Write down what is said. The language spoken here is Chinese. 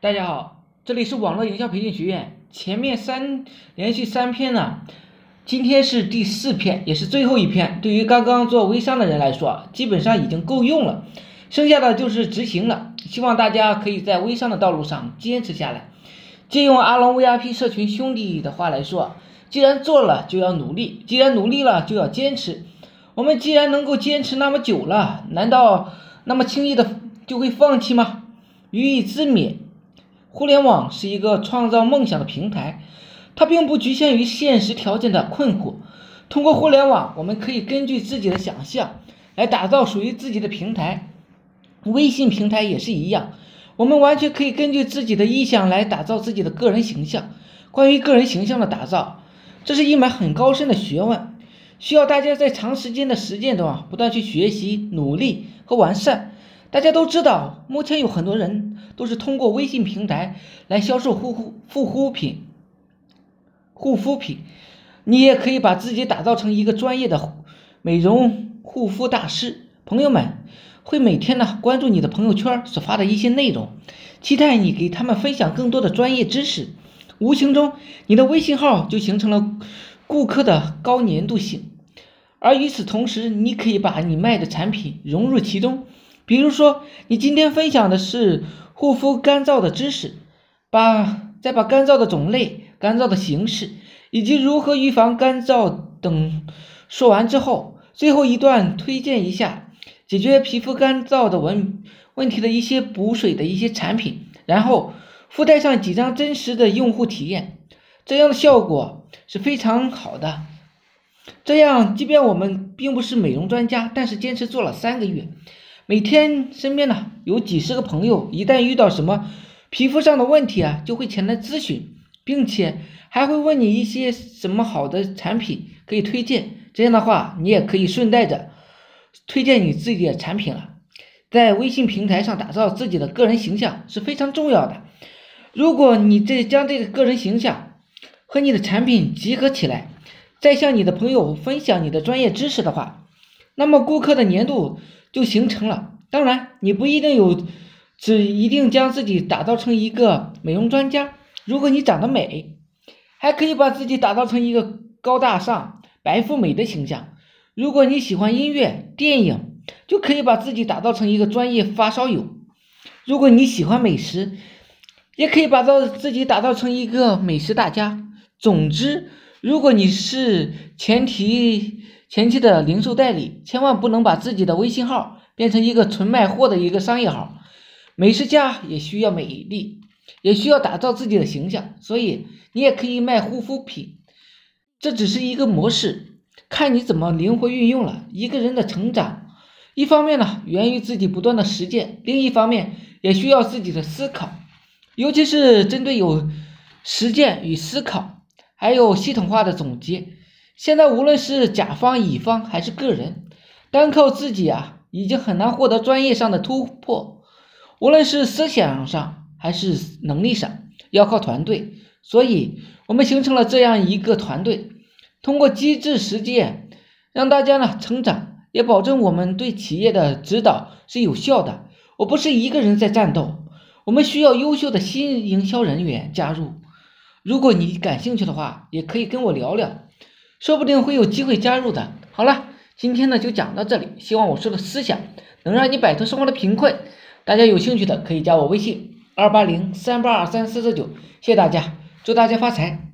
大家好，这里是网络营销培训学院。前面三连续三篇呢，今天是第四篇，也是最后一篇。对于刚刚做微商的人来说，基本上已经够用了，剩下的就是执行了。希望大家可以在微商的道路上坚持下来。借用阿龙 VIP 社群兄弟的话来说，既然做了就要努力，既然努力了就要坚持。我们既然能够坚持那么久了，难道那么轻易的就会放弃吗？予以自勉。互联网是一个创造梦想的平台，它并不局限于现实条件的困惑。通过互联网，我们可以根据自己的想象来打造属于自己的平台。微信平台也是一样，我们完全可以根据自己的意向来打造自己的个人形象。关于个人形象的打造，这是一门很高深的学问，需要大家在长时间的实践中啊，不断去学习、努力和完善。大家都知道，目前有很多人都是通过微信平台来销售护肤护肤品、护肤品。你也可以把自己打造成一个专业的美容护肤大师。朋友们会每天呢关注你的朋友圈所发的一些内容，期待你给他们分享更多的专业知识。无形中，你的微信号就形成了顾客的高粘度性。而与此同时，你可以把你卖的产品融入其中。比如说，你今天分享的是护肤干燥的知识，把再把干燥的种类、干燥的形式以及如何预防干燥等说完之后，最后一段推荐一下解决皮肤干燥的问问题的一些补水的一些产品，然后附带上几张真实的用户体验，这样的效果是非常好的。这样，即便我们并不是美容专家，但是坚持做了三个月。每天身边呢有几十个朋友，一旦遇到什么皮肤上的问题啊，就会前来咨询，并且还会问你一些什么好的产品可以推荐。这样的话，你也可以顺带着推荐你自己的产品了。在微信平台上打造自己的个人形象是非常重要的。如果你这将这个个人形象和你的产品集合起来，再向你的朋友分享你的专业知识的话，那么顾客的粘度。就形成了。当然，你不一定有，只一定将自己打造成一个美容专家。如果你长得美，还可以把自己打造成一个高大上、白富美的形象。如果你喜欢音乐、电影，就可以把自己打造成一个专业发烧友。如果你喜欢美食，也可以把造自己打造成一个美食大家。总之，如果你是前提。前期的零售代理千万不能把自己的微信号变成一个纯卖货的一个商业号。美食家也需要美丽，也需要打造自己的形象，所以你也可以卖护肤品。这只是一个模式，看你怎么灵活运用了。一个人的成长，一方面呢源于自己不断的实践，另一方面也需要自己的思考，尤其是针对有实践与思考，还有系统化的总结。现在无论是甲方、乙方还是个人，单靠自己啊，已经很难获得专业上的突破。无论是思想上还是能力上，要靠团队。所以，我们形成了这样一个团队，通过机制实践，让大家呢成长，也保证我们对企业的指导是有效的。我不是一个人在战斗，我们需要优秀的新营销人员加入。如果你感兴趣的话，也可以跟我聊聊。说不定会有机会加入的。好了，今天呢就讲到这里，希望我说的思想能让你摆脱生活的贫困。大家有兴趣的可以加我微信二八零三八二三四四九，谢谢大家，祝大家发财。